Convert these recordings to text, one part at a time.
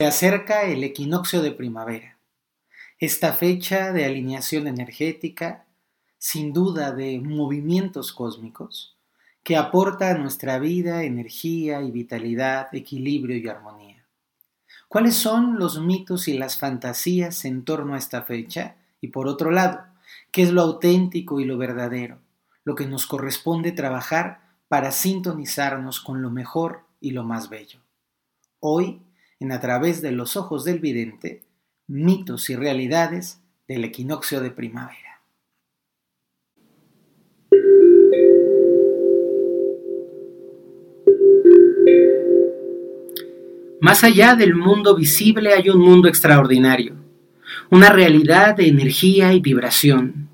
Se acerca el equinoccio de primavera, esta fecha de alineación energética, sin duda de movimientos cósmicos, que aporta a nuestra vida energía y vitalidad, equilibrio y armonía. ¿Cuáles son los mitos y las fantasías en torno a esta fecha? Y por otro lado, ¿qué es lo auténtico y lo verdadero? Lo que nos corresponde trabajar para sintonizarnos con lo mejor y lo más bello. Hoy en A través de los ojos del vidente, mitos y realidades del equinoccio de primavera. Más allá del mundo visible hay un mundo extraordinario, una realidad de energía y vibración,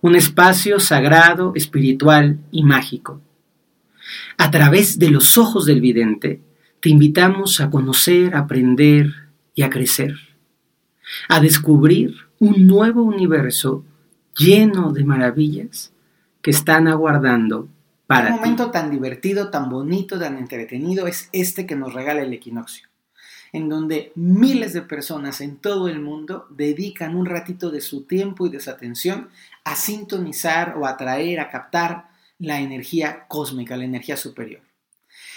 un espacio sagrado, espiritual y mágico. A través de los ojos del vidente, te invitamos a conocer, a aprender y a crecer, a descubrir un nuevo universo lleno de maravillas que están aguardando para Un momento tan divertido, tan bonito, tan entretenido es este que nos regala el equinoccio, en donde miles de personas en todo el mundo dedican un ratito de su tiempo y de su atención a sintonizar o atraer, a captar la energía cósmica, la energía superior.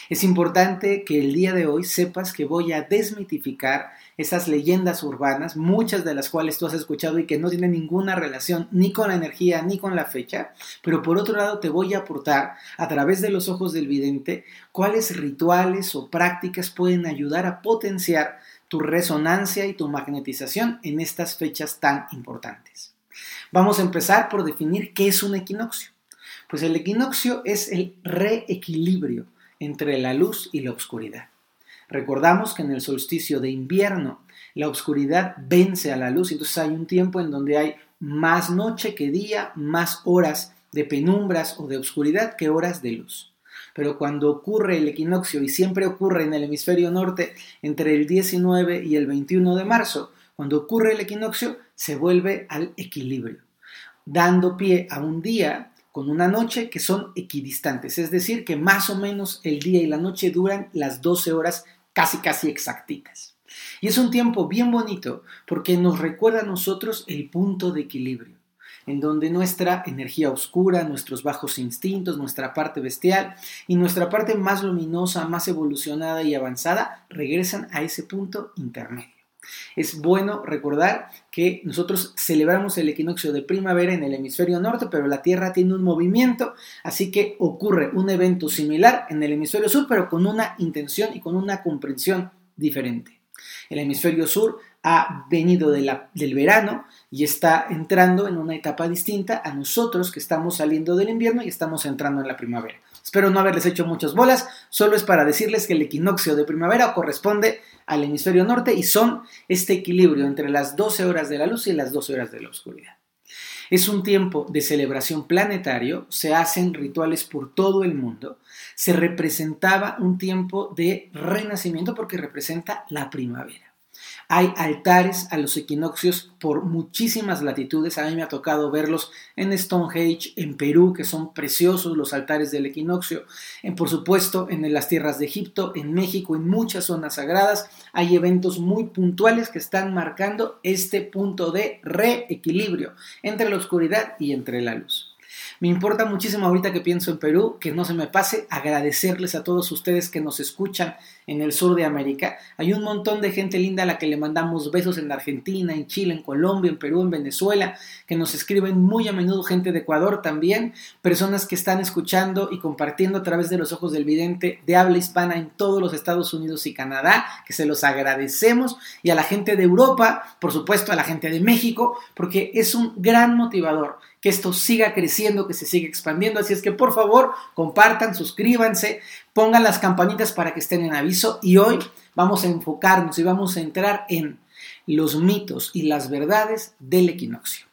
Es importante que el día de hoy sepas que voy a desmitificar esas leyendas urbanas, muchas de las cuales tú has escuchado y que no tienen ninguna relación ni con la energía ni con la fecha, pero por otro lado te voy a aportar a través de los ojos del vidente cuáles rituales o prácticas pueden ayudar a potenciar tu resonancia y tu magnetización en estas fechas tan importantes. Vamos a empezar por definir qué es un equinoccio. Pues el equinoccio es el reequilibrio entre la luz y la oscuridad. Recordamos que en el solsticio de invierno la oscuridad vence a la luz, entonces hay un tiempo en donde hay más noche que día, más horas de penumbras o de oscuridad que horas de luz. Pero cuando ocurre el equinoccio, y siempre ocurre en el hemisferio norte entre el 19 y el 21 de marzo, cuando ocurre el equinoccio se vuelve al equilibrio, dando pie a un día con una noche que son equidistantes, es decir, que más o menos el día y la noche duran las 12 horas casi casi exactitas. Y es un tiempo bien bonito porque nos recuerda a nosotros el punto de equilibrio, en donde nuestra energía oscura, nuestros bajos instintos, nuestra parte bestial y nuestra parte más luminosa, más evolucionada y avanzada regresan a ese punto intermedio. Es bueno recordar que nosotros celebramos el equinoccio de primavera en el hemisferio norte, pero la Tierra tiene un movimiento, así que ocurre un evento similar en el hemisferio sur, pero con una intención y con una comprensión diferente. El hemisferio sur ha venido del verano y está entrando en una etapa distinta a nosotros que estamos saliendo del invierno y estamos entrando en la primavera. Espero no haberles hecho muchas bolas, solo es para decirles que el equinoccio de primavera corresponde al hemisferio norte y son este equilibrio entre las 12 horas de la luz y las 12 horas de la oscuridad. Es un tiempo de celebración planetario, se hacen rituales por todo el mundo, se representaba un tiempo de renacimiento porque representa la primavera. Hay altares a los equinoccios por muchísimas latitudes. A mí me ha tocado verlos en Stonehenge, en Perú, que son preciosos los altares del equinoccio. Por supuesto, en las tierras de Egipto, en México, en muchas zonas sagradas. Hay eventos muy puntuales que están marcando este punto de reequilibrio entre la oscuridad y entre la luz. Me importa muchísimo ahorita que pienso en Perú, que no se me pase agradecerles a todos ustedes que nos escuchan en el sur de América. Hay un montón de gente linda a la que le mandamos besos en Argentina, en Chile, en Colombia, en Perú, en Venezuela, que nos escriben muy a menudo gente de Ecuador también, personas que están escuchando y compartiendo a través de los ojos del vidente de habla hispana en todos los Estados Unidos y Canadá, que se los agradecemos, y a la gente de Europa, por supuesto a la gente de México, porque es un gran motivador que esto siga creciendo, que se siga expandiendo. Así es que por favor compartan, suscríbanse, pongan las campanitas para que estén en aviso y hoy vamos a enfocarnos y vamos a entrar en los mitos y las verdades del equinoccio.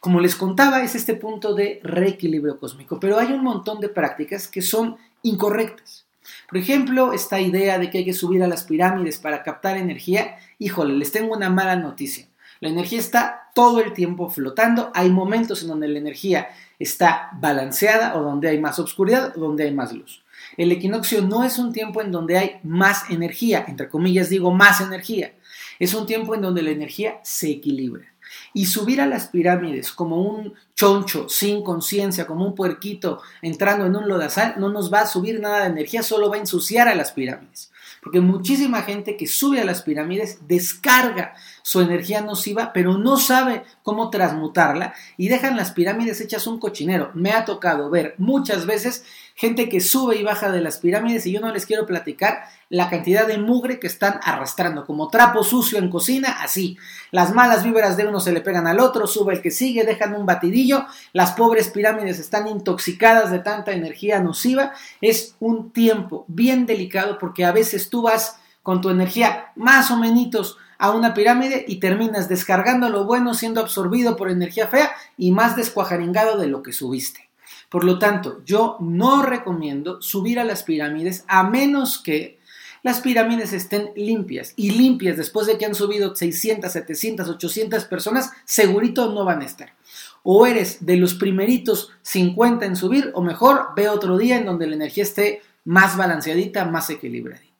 Como les contaba, es este punto de reequilibrio cósmico, pero hay un montón de prácticas que son incorrectas. Por ejemplo, esta idea de que hay que subir a las pirámides para captar energía, híjole, les tengo una mala noticia. La energía está todo el tiempo flotando. Hay momentos en donde la energía está balanceada o donde hay más oscuridad o donde hay más luz. El equinoccio no es un tiempo en donde hay más energía, entre comillas digo más energía, es un tiempo en donde la energía se equilibra. Y subir a las pirámides como un choncho sin conciencia, como un puerquito entrando en un lodazal, no nos va a subir nada de energía, solo va a ensuciar a las pirámides. Porque muchísima gente que sube a las pirámides descarga su energía nociva, pero no sabe cómo transmutarla y dejan las pirámides hechas un cochinero. Me ha tocado ver muchas veces gente que sube y baja de las pirámides y yo no les quiero platicar la cantidad de mugre que están arrastrando, como trapo sucio en cocina, así. Las malas víveras de uno se le pegan al otro, sube el que sigue, dejan un batidillo, las pobres pirámides están intoxicadas de tanta energía nociva. Es un tiempo bien delicado porque a veces tú vas con tu energía más o menos a una pirámide y terminas descargando lo bueno siendo absorbido por energía fea y más descuajaringado de lo que subiste. Por lo tanto, yo no recomiendo subir a las pirámides a menos que las pirámides estén limpias y limpias después de que han subido 600, 700, 800 personas, segurito no van a estar. O eres de los primeritos 50 en subir o mejor ve otro día en donde la energía esté más balanceadita, más equilibradita.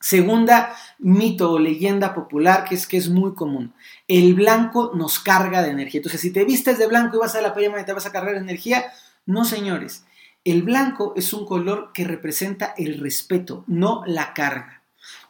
Segunda mito o leyenda popular que es que es muy común. El blanco nos carga de energía. Entonces, si te vistes de blanco y vas a la pirámide te vas a cargar energía, no, señores. El blanco es un color que representa el respeto, no la carga.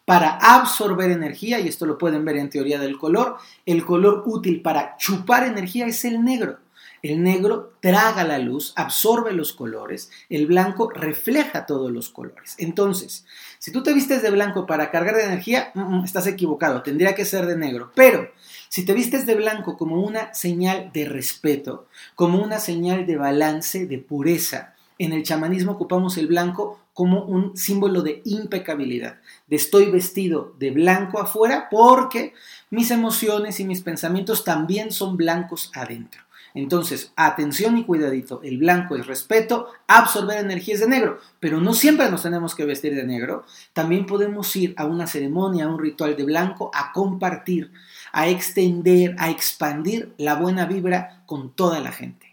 Para absorber energía, y esto lo pueden ver en teoría del color, el color útil para chupar energía es el negro. El negro traga la luz, absorbe los colores, el blanco refleja todos los colores. Entonces, si tú te vistes de blanco para cargar de energía, mm, estás equivocado, tendría que ser de negro. Pero si te vistes de blanco como una señal de respeto, como una señal de balance, de pureza, en el chamanismo ocupamos el blanco como un símbolo de impecabilidad, de estoy vestido de blanco afuera porque mis emociones y mis pensamientos también son blancos adentro. Entonces, atención y cuidadito, el blanco es respeto, absorber energías de negro, pero no siempre nos tenemos que vestir de negro, también podemos ir a una ceremonia, a un ritual de blanco, a compartir, a extender, a expandir la buena vibra con toda la gente.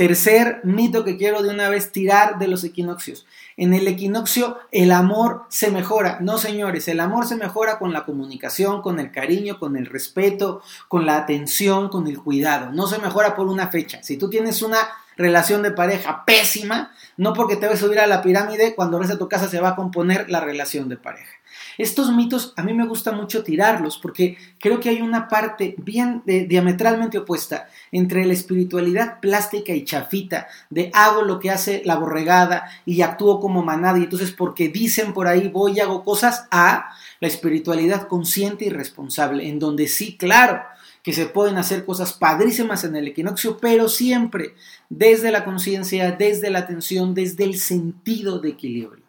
Tercer mito que quiero de una vez tirar de los equinoccios. En el equinoccio el amor se mejora. No, señores, el amor se mejora con la comunicación, con el cariño, con el respeto, con la atención, con el cuidado. No se mejora por una fecha. Si tú tienes una relación de pareja pésima, no porque te vas a subir a la pirámide, cuando regrese a tu casa se va a componer la relación de pareja. Estos mitos a mí me gusta mucho tirarlos porque creo que hay una parte bien diametralmente opuesta entre la espiritualidad plástica y chafita de hago lo que hace la borregada y actúo como manada y entonces porque dicen por ahí voy y hago cosas a la espiritualidad consciente y responsable en donde sí, claro, que se pueden hacer cosas padrísimas en el equinoccio, pero siempre desde la conciencia, desde la atención, desde el sentido de equilibrio.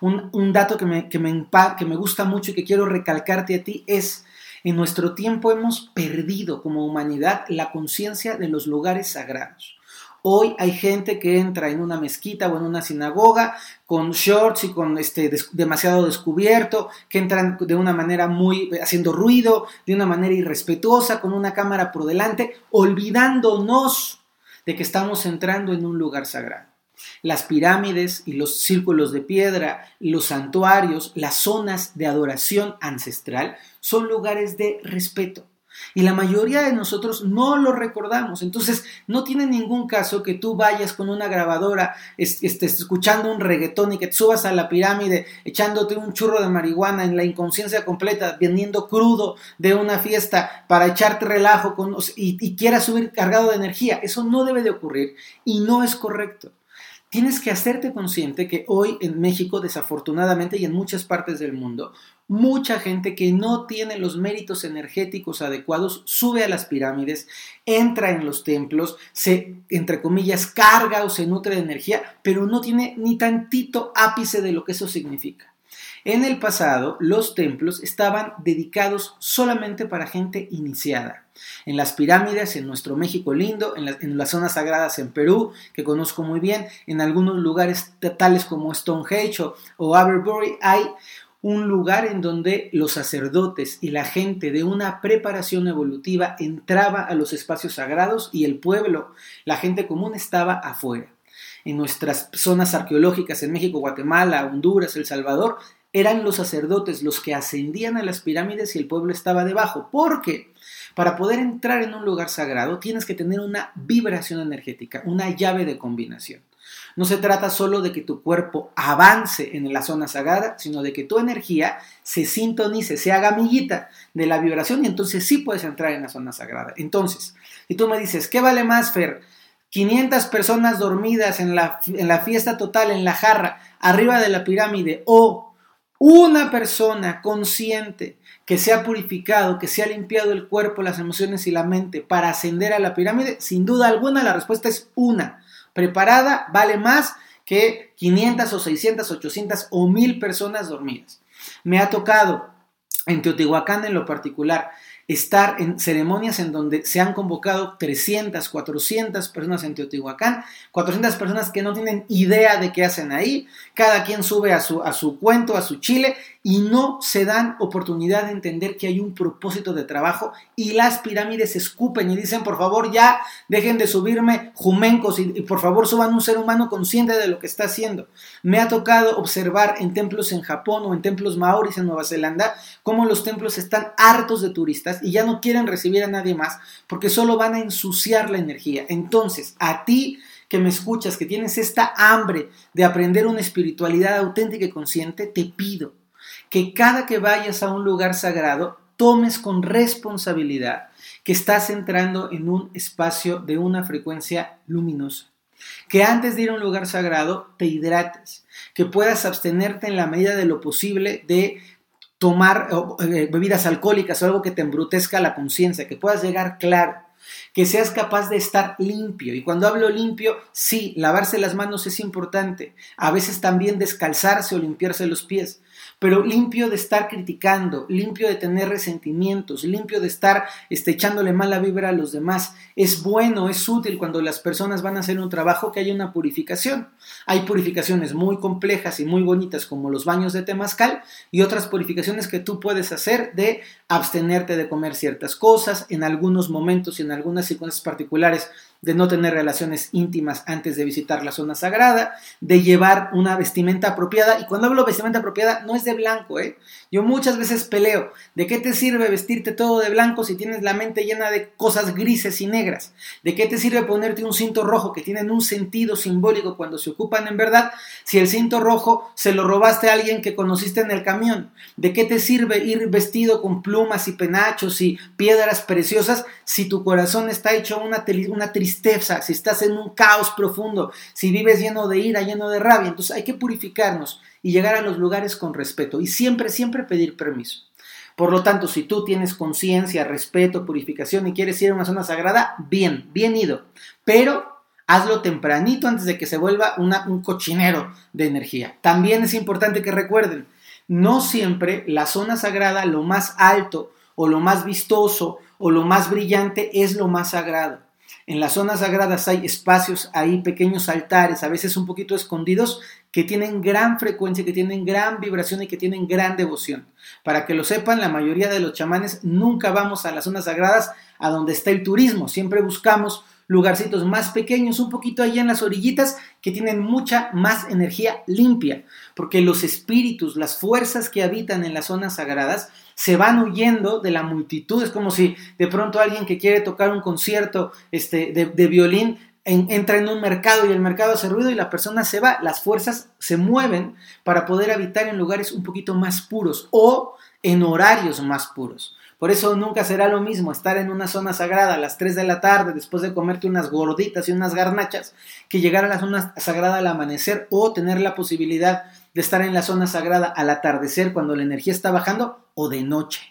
Un, dato que me, que, me, que me gusta mucho y que quiero recalcarte a ti es, en nuestro tiempo hemos perdido como humanidad la conciencia de los lugares sagrados. Hoy hay gente que entra en una mezquita o en una sinagoga con shorts y con este demasiado descubierto, que entran de una manera muy haciendo ruido, de una manera irrespetuosa, con una cámara por delante, olvidándonos de que estamos entrando en un lugar sagrado. Las pirámides y los círculos de piedra, los santuarios, las zonas de adoración ancestral son lugares de respeto. Y la mayoría de nosotros no lo recordamos. Entonces, no tiene ningún caso que tú vayas con una grabadora, estés escuchando un reggaetón y que te subas a la pirámide echándote un churro de marihuana en la inconsciencia completa, viniendo crudo de una fiesta para echarte relajo con, y, y quieras subir cargado de energía. Eso no debe de ocurrir y no es correcto tienes que hacerte consciente que hoy en México, desafortunadamente, y en muchas partes del mundo, mucha gente que no tiene los méritos energéticos adecuados sube a las pirámides, entra en los templos, se, entre comillas, carga o se nutre de energía, pero no tiene ni tantito ápice de lo que eso significa. En el pasado, los templos estaban dedicados solamente para gente iniciada. En las pirámides, en nuestro México lindo, en, las zonas sagradas en Perú, que conozco muy bien, en algunos lugares tales como Stonehenge o, o Aberbury, hay un lugar en donde los sacerdotes y la gente de una preparación evolutiva entraba a los espacios sagrados y el pueblo, la gente común estaba afuera. en nuestras zonas arqueológicas en México, Guatemala, Honduras, El Salvador, eran los sacerdotes los que ascendían a las pirámides y el pueblo estaba debajo. Porque para poder entrar en un lugar sagrado tienes que tener una vibración energética, una llave de combinación. No se trata solo de que tu cuerpo avance en la zona sagrada, sino de que tu energía se sintonice, se haga amiguita de la vibración y entonces sí puedes entrar en la zona sagrada. Entonces, si tú me dices, ¿qué vale más, Fer? 500 personas dormidas en la, en la fiesta total, en la jarra, arriba de la pirámide, o una persona consciente que se ha purificado, que se ha limpiado el cuerpo, las emociones y la mente para ascender a la pirámide, sin duda alguna la respuesta es una preparada vale más que 500 o 600, 800 o 1000 personas dormidas. Me ha tocado en Teotihuacán en lo particular estar en ceremonias en donde se han convocado 300, 400 personas en Teotihuacán, 400 personas que no tienen idea de qué hacen ahí, cada quien sube a su, a su cuento, a su chile y no se dan oportunidad de entender que hay un propósito de trabajo y las pirámides escupen y dicen, por favor, ya dejen de subirme jumencos y, por favor suban un ser humano consciente de lo que está haciendo. Me ha tocado observar en templos en Japón o en templos maoris en Nueva Zelanda cómo los templos están hartos de turistas y ya no quieren recibir a nadie más porque solo van a ensuciar la energía. Entonces, a ti que me escuchas, que tienes esta hambre de aprender una espiritualidad auténtica y consciente, te pido que cada que vayas a un lugar sagrado, tomes con responsabilidad que estás entrando en un espacio de una frecuencia luminosa. Que antes de ir a un lugar sagrado te hidrates, que puedas abstenerte en la medida de lo posible de tomar eh, bebidas alcohólicas o algo que te embrutezca la conciencia, que puedas llegar claro, que seas capaz de estar limpio. Y cuando hablo limpio, sí, lavarse las manos es importante, a veces también descalzarse o limpiarse los pies, pero limpio de estar criticando, limpio de tener resentimientos, limpio de estar este, echándole mala vibra a los demás. Es bueno, es útil cuando las personas van a hacer un trabajo que haya una purificación. Hay purificaciones muy complejas y muy bonitas como los baños de temazcal y otras purificaciones que tú puedes hacer de abstenerte de comer ciertas cosas en algunos momentos y en algunas circunstancias particulares de no tener relaciones íntimas antes de visitar la zona sagrada, de llevar una vestimenta apropiada. Y cuando hablo vestimenta apropiada, no es de blanco, ¿eh? Yo muchas veces peleo, ¿de qué te sirve vestirte todo de blanco si tienes la mente llena de cosas grises y negras? ¿De qué te sirve ponerte un cinto rojo que tienen un sentido simbólico cuando se ocupan en verdad si el cinto rojo se lo robaste a alguien que conociste en el camión? ¿De qué te sirve ir vestido con plumas y penachos y piedras preciosas si tu corazón está hecho una, una tristeza? si estás en un caos profundo, si vives lleno de ira, lleno de rabia. Entonces hay que purificarnos y llegar a los lugares con respeto y siempre, siempre pedir permiso. Por lo tanto, si tú tienes conciencia, respeto, purificación y quieres ir a una zona sagrada, bien, bien ido. Pero hazlo tempranito antes de que se vuelva un cochinero de energía. También es importante que recuerden, no siempre la zona sagrada, lo más alto o lo más vistoso o lo más brillante es lo más sagrado. En las zonas sagradas hay espacios, hay pequeños altares, a veces un poquito escondidos, que tienen gran frecuencia, que tienen gran vibración y que tienen gran devoción. Para que lo sepan, la mayoría de los chamanes nunca vamos a las zonas sagradas a donde está el turismo, siempre buscamos lugarcitos más pequeños, un poquito allá en las orillitas, que tienen mucha más energía limpia, porque los espíritus, las fuerzas que habitan en las zonas sagradas, se van huyendo de la multitud. Es como si de pronto alguien que quiere tocar un concierto este, de, violín entra en un mercado y el mercado hace ruido y la persona se va. Las fuerzas se mueven para poder habitar en lugares un poquito más puros o en horarios más puros. Por eso nunca será lo mismo estar en una zona sagrada a las 3 de la tarde después de comerte unas gorditas y unas garnachas que llegar a la zona sagrada al amanecer o tener la posibilidad de estar en la zona sagrada al atardecer cuando la energía está bajando o de noche.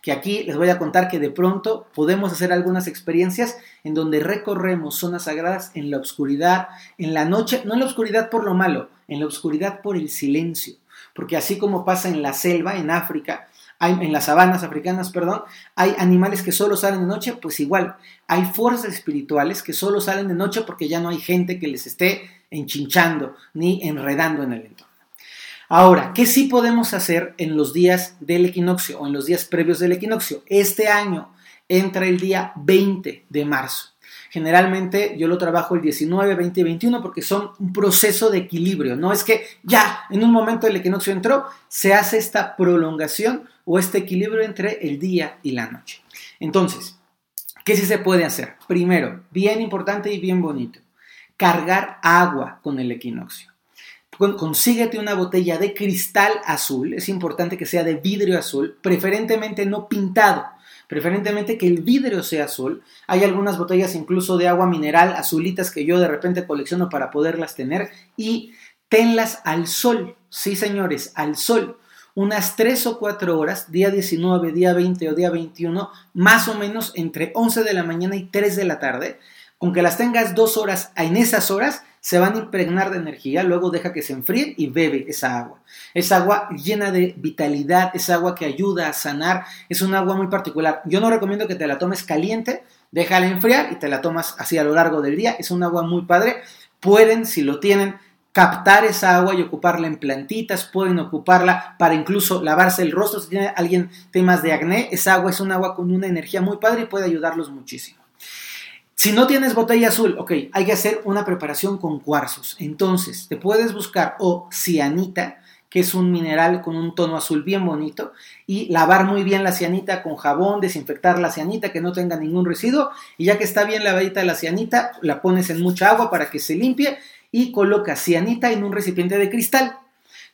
Que aquí les voy a contar que de pronto podemos hacer algunas experiencias en donde recorremos zonas sagradas en la oscuridad, en la noche, no en la oscuridad por lo malo, en la oscuridad por el silencio. Porque así como pasa en la selva, en África, hay, en las sabanas africanas, perdón, hay animales que solo salen de noche, pues igual, hay fuerzas espirituales que solo salen de noche porque ya no hay gente que les esté enchinchando ni enredando en el entorno. Ahora, ¿qué sí podemos hacer en los días del equinoccio o en los días previos del equinoccio? Este año entra el día 20 de marzo. Generalmente yo lo trabajo el 19, 20 y 21 porque son un proceso de equilibrio. No es que ya en un momento el equinoccio entró, se hace esta prolongación o este equilibrio entre el día y la noche. Entonces, ¿qué sí se puede hacer? Primero, bien importante y bien bonito, cargar agua con el equinoccio consíguete una botella de cristal azul, es importante que sea de vidrio azul, preferentemente no pintado, preferentemente que el vidrio sea azul. Hay algunas botellas incluso de agua mineral azulitas que yo de repente colecciono para poderlas tener y tenlas al sol, sí señores, al sol. Unas 3 o 4 horas, día 19, día 20 o día 21, más o menos entre 11 de la mañana y 3 de la tarde. Aunque las tengas dos horas en esas horas, se van a impregnar de energía, luego deja que se enfríe y bebe esa agua. Es agua llena de vitalidad, es agua que ayuda a sanar, es un agua muy particular. Yo no recomiendo que te la tomes caliente, déjala enfriar y te la tomas así a lo largo del día. Es un agua muy padre. Pueden, si lo tienen, captar esa agua y ocuparla en plantitas, pueden ocuparla para incluso lavarse el rostro. Si tiene alguien temas de acné, esa agua es un agua con una energía muy padre y puede ayudarlos muchísimo. Si no tienes botella azul, ok, hay que hacer una preparación con cuarzos. Entonces, te puedes buscar o cianita, que es un mineral con un tono azul bien bonito, y lavar muy bien la cianita con jabón, desinfectar la cianita que no tenga ningún residuo, y ya que está bien lavadita la cianita, la pones en mucha agua para que se limpie y colocas cianita en un recipiente de cristal.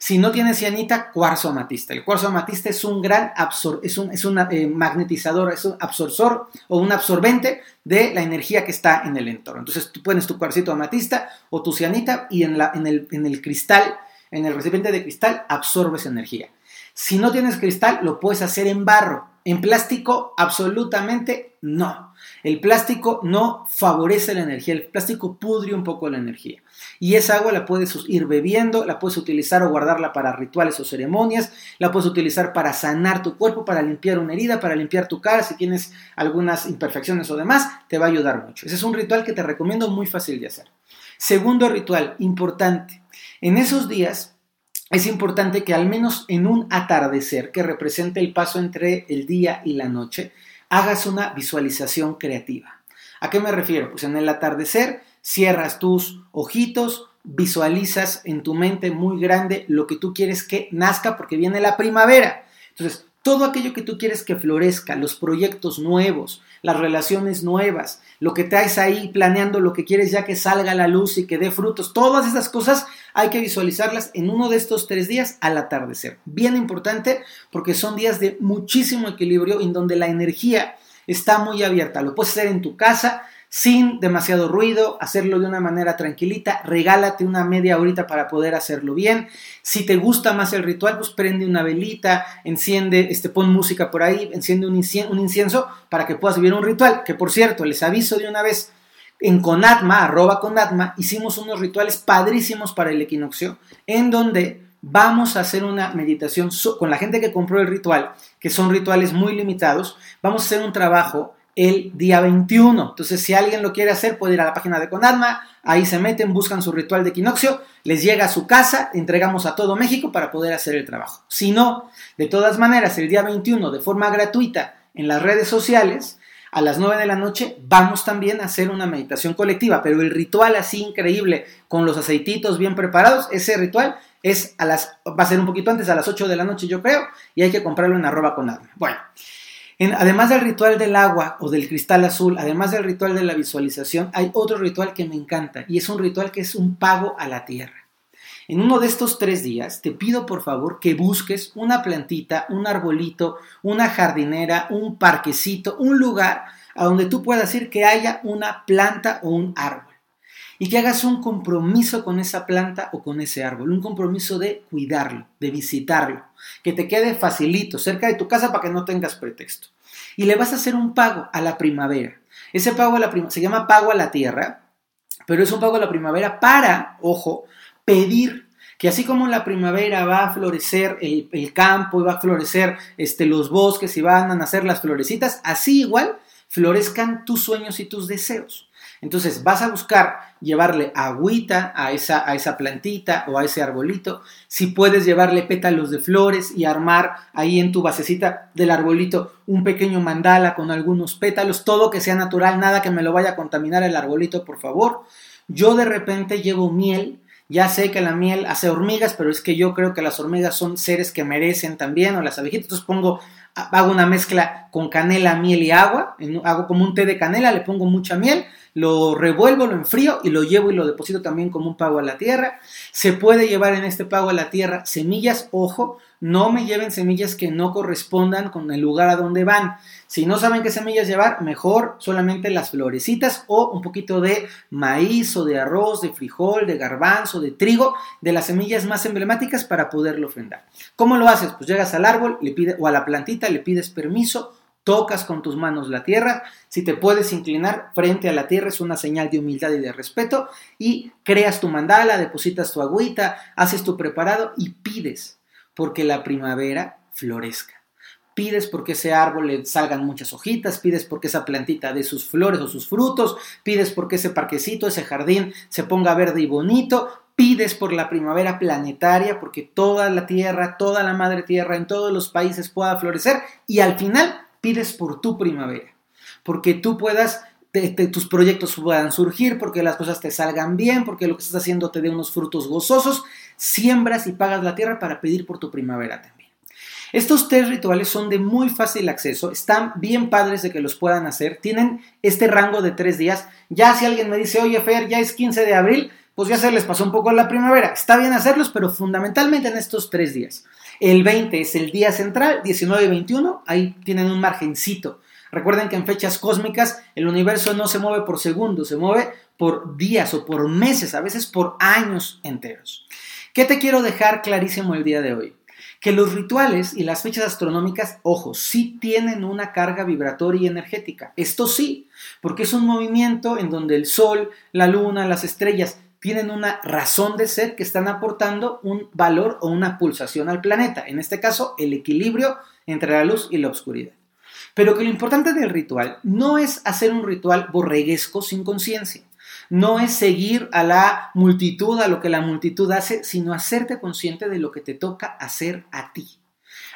Si no tiene cianita, cuarzo amatista. El cuarzo amatista es un gran absor es un, es un eh, magnetizador, es un absorbor o un absorbente de la energía que está en el entorno. Entonces tú pones tu cuarcito amatista o tu cianita y en, la, en, el, en el cristal, en el recipiente de cristal, absorbes energía. Si no tienes cristal, lo puedes hacer en barro. En plástico, absolutamente no. El plástico no favorece la energía, el plástico pudre un poco la energía. Y esa agua la puedes ir bebiendo, la puedes utilizar o guardarla para rituales o ceremonias, la puedes utilizar para sanar tu cuerpo, para limpiar una herida, para limpiar tu cara, si tienes algunas imperfecciones o demás, te va a ayudar mucho. Ese es un ritual que te recomiendo muy fácil de hacer. Segundo ritual, importante. En esos días es importante que al menos en un atardecer que represente el paso entre el día y la noche, hagas una visualización creativa. ¿A qué me refiero? Pues en el atardecer cierras tus ojitos, visualizas en tu mente muy grande lo que tú quieres que nazca porque viene la primavera. Entonces, todo aquello que tú quieres que florezca, los proyectos nuevos, las relaciones nuevas, lo que traes ahí planeando, lo que quieres ya que salga a la luz y que dé frutos, todas esas cosas hay que visualizarlas en uno de estos tres días al atardecer. Bien importante porque son días de muchísimo equilibrio en donde la energía está muy abierta. Lo puedes hacer en tu casa, sin demasiado ruido, hacerlo de una manera tranquilita, regálate una media horita para poder hacerlo bien. Si te gusta más el ritual, pues prende una velita, enciende, este, pon música por ahí, enciende un incienso, un incienso para que puedas vivir un ritual. Que por cierto, les aviso de una vez, en Conatma, arroba Conatma, hicimos unos rituales padrísimos para el equinoccio, en donde vamos a hacer una meditación con la gente que compró el ritual, que son rituales muy limitados, vamos a hacer un trabajo el día 21. Entonces, si alguien lo quiere hacer, puede ir a la página de Conadma, ahí se meten, buscan su ritual de equinoccio, les llega a su casa, entregamos a todo México para poder hacer el trabajo. Si no, de todas maneras, el día 21, de forma gratuita, en las redes sociales, a las 9 de la noche, vamos también a hacer una meditación colectiva, pero el ritual así increíble, con los aceititos bien preparados, ese ritual es a las, va a ser un poquito antes, a las 8 de la noche yo creo, y hay que comprarlo en arroba Conadma. Bueno además del ritual del agua o del cristal azul, además del ritual de la visualización, hay otro ritual que me encanta y es un ritual que es un pago a la tierra. En uno de estos tres días te pido por favor que busques una plantita, un arbolito, una jardinera, un parquecito, un lugar a donde tú puedas ir que haya una planta o un árbol y que hagas un compromiso con esa planta o con ese árbol, un compromiso de cuidarlo, de visitarlo, que te quede facilito, cerca de tu casa para que no tengas pretexto. Y le vas a hacer un pago a la primavera. Ese pago a la primavera se llama pago a la tierra, pero es un pago a la primavera para, ojo, pedir que así como la primavera va a florecer el, campo y va a florecer este, los bosques y van a nacer las florecitas, así igual florezcan tus sueños y tus deseos. Entonces vas a buscar llevarle agüita a esa, a esa plantita o a ese arbolito. Si puedes llevarle pétalos de flores y armar ahí en tu basecita del arbolito un pequeño mandala con algunos pétalos, todo que sea natural, nada que me lo vaya a contaminar el arbolito, por favor. Yo de repente llevo miel. Ya sé que la miel hace hormigas, pero es que yo creo que las hormigas son seres que merecen también, o las abejitas. Entonces pongo hago una mezcla con canela, miel y agua, hago como un té de canela, le pongo mucha miel, lo revuelvo, lo enfrío y lo llevo y lo deposito también como un pago a la tierra. Se puede llevar en este pago a la tierra semillas, ojo, no me lleven semillas que no correspondan con el lugar a donde van. Si no saben qué semillas llevar, mejor solamente las florecitas o un poquito de maíz o de arroz, de frijol, de garbanzo, de trigo, de las semillas más emblemáticas para poderlo ofrendar. ¿Cómo lo haces? Pues llegas al árbol le pide, o a la plantita, le pides permiso, tocas con tus manos la tierra, si te puedes inclinar frente a la tierra es una señal de humildad y de respeto y creas tu mandala, depositas tu agüita, haces tu preparado y pides porque la primavera florezca. Pides porque ese árbol le salgan muchas hojitas, pides porque esa plantita dé sus flores o sus frutos, pides porque ese parquecito, ese jardín se ponga verde y bonito, pides por la primavera planetaria, porque toda la tierra, toda la madre tierra en todos los países pueda florecer y al final pides por tu primavera, porque tú puedas tus proyectos puedan surgir, porque las cosas te salgan bien, porque lo que estás haciendo te dé unos frutos gozosos, siembras y pagas la tierra para pedir por tu primavera también. Estos tres rituales son de muy fácil acceso, están bien padres de que los puedan hacer, tienen este rango de tres días. Ya si alguien me dice, oye Fer, ya es 15 de abril, pues ya se les pasó un poco la primavera. Está bien hacerlos, pero fundamentalmente en estos tres días. El 20 es el día central, 19 y 21, ahí tienen un margencito Recuerden que en fechas cósmicas el universo no se mueve por segundos, se mueve por días o por meses, a veces por años enteros. ¿Qué te quiero dejar clarísimo el día de hoy? Que los rituales y las fechas astronómicas, ojo, sí tienen una carga vibratoria y energética. Esto sí, porque es un movimiento en donde el Sol, la Luna, las estrellas tienen una razón de ser que están aportando un valor o una pulsación al planeta. En este caso, el equilibrio entre la luz y la oscuridad. Pero que lo importante del ritual no es hacer un ritual borreguesco sin conciencia. No es seguir a la multitud, a lo que la multitud hace, sino hacerte consciente de lo que te toca hacer a ti.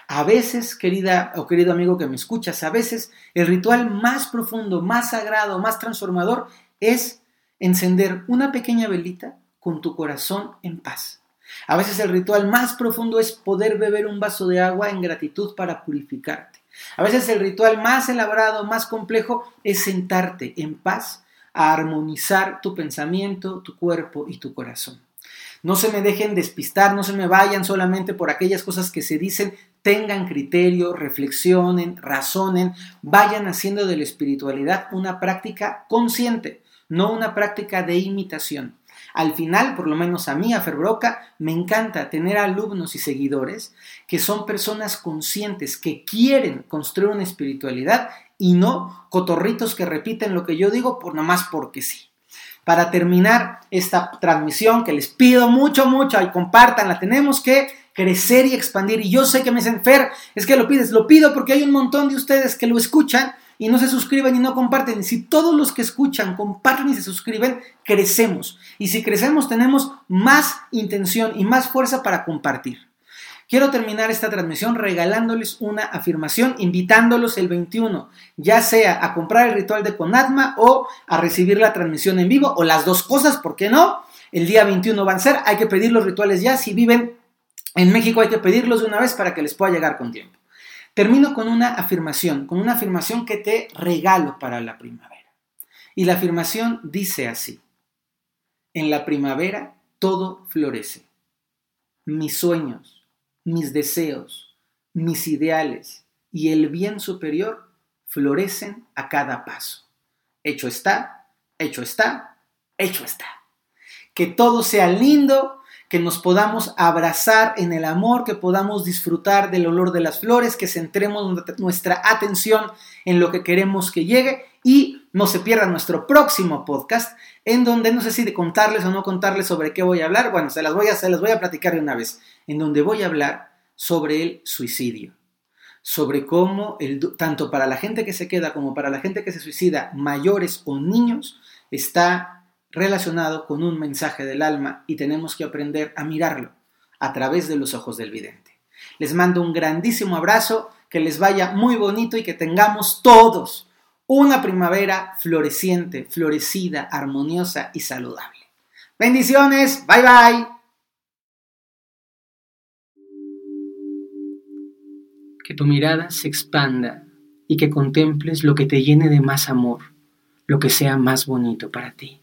A veces, querida o querido amigo que me escuchas, a veces el ritual más profundo, más sagrado, más transformador es encender una pequeña velita con tu corazón en paz. A veces el ritual más profundo es poder beber un vaso de agua en gratitud para purificarte. A veces el ritual más elaborado, más complejo, es sentarte en paz a armonizar tu pensamiento, tu cuerpo y tu corazón. No se me dejen despistar, no se me vayan solamente por aquellas cosas que se dicen, tengan criterio, reflexionen, razonen, vayan haciendo de la espiritualidad una práctica consciente, no una práctica de imitación. Al final, por lo menos a mí, a Ferbroca, me encanta tener alumnos y seguidores que son personas conscientes, que quieren construir una espiritualidad y no cotorritos que repiten lo que yo digo por nomás porque sí. Para terminar esta transmisión, que les pido mucho, mucho y compartanla, tenemos que crecer y expandir. Y yo sé que me dicen, Fer, es que lo pides, lo pido porque hay un montón de ustedes que lo escuchan y no se suscriben y no comparten. Si todos los que escuchan comparten y se suscriben, crecemos. Y si crecemos tenemos más intención y más fuerza para compartir. Quiero terminar esta transmisión regalándoles una afirmación, invitándolos el 21, ya sea a comprar el ritual de Conatma o a recibir la transmisión en vivo, o las dos cosas, ¿por qué no? El día 21 van a ser, hay que pedir los rituales ya, si viven en México hay que pedirlos de una vez para que les pueda llegar con tiempo. Termino con una afirmación, con una afirmación que te regalo para la primavera. Y la afirmación dice así, en la primavera todo florece. Mis sueños, mis deseos, mis ideales y el bien superior florecen a cada paso. Hecho está, hecho está, hecho está. Que todo sea lindo, que nos podamos abrazar en el amor, que podamos disfrutar del olor de las flores, que centremos nuestra atención en lo que queremos que llegue y no se pierda nuestro próximo podcast en donde no sé si de contarles o no contarles sobre qué voy a hablar, bueno, se las voy a, se las voy a platicar de una vez, en donde voy a hablar sobre el suicidio, sobre cómo el, tanto para la gente que se queda como para la gente que se suicida, mayores o niños, está relacionado con un mensaje del alma y tenemos que aprender a mirarlo a través de los ojos del vidente. Les mando un grandísimo abrazo, que les vaya muy bonito y que tengamos todos una primavera floreciente, florecida, armoniosa y saludable. Bendiciones, bye bye. Que tu mirada se expanda y que contemples lo que te llene de más amor, lo que sea más bonito para ti.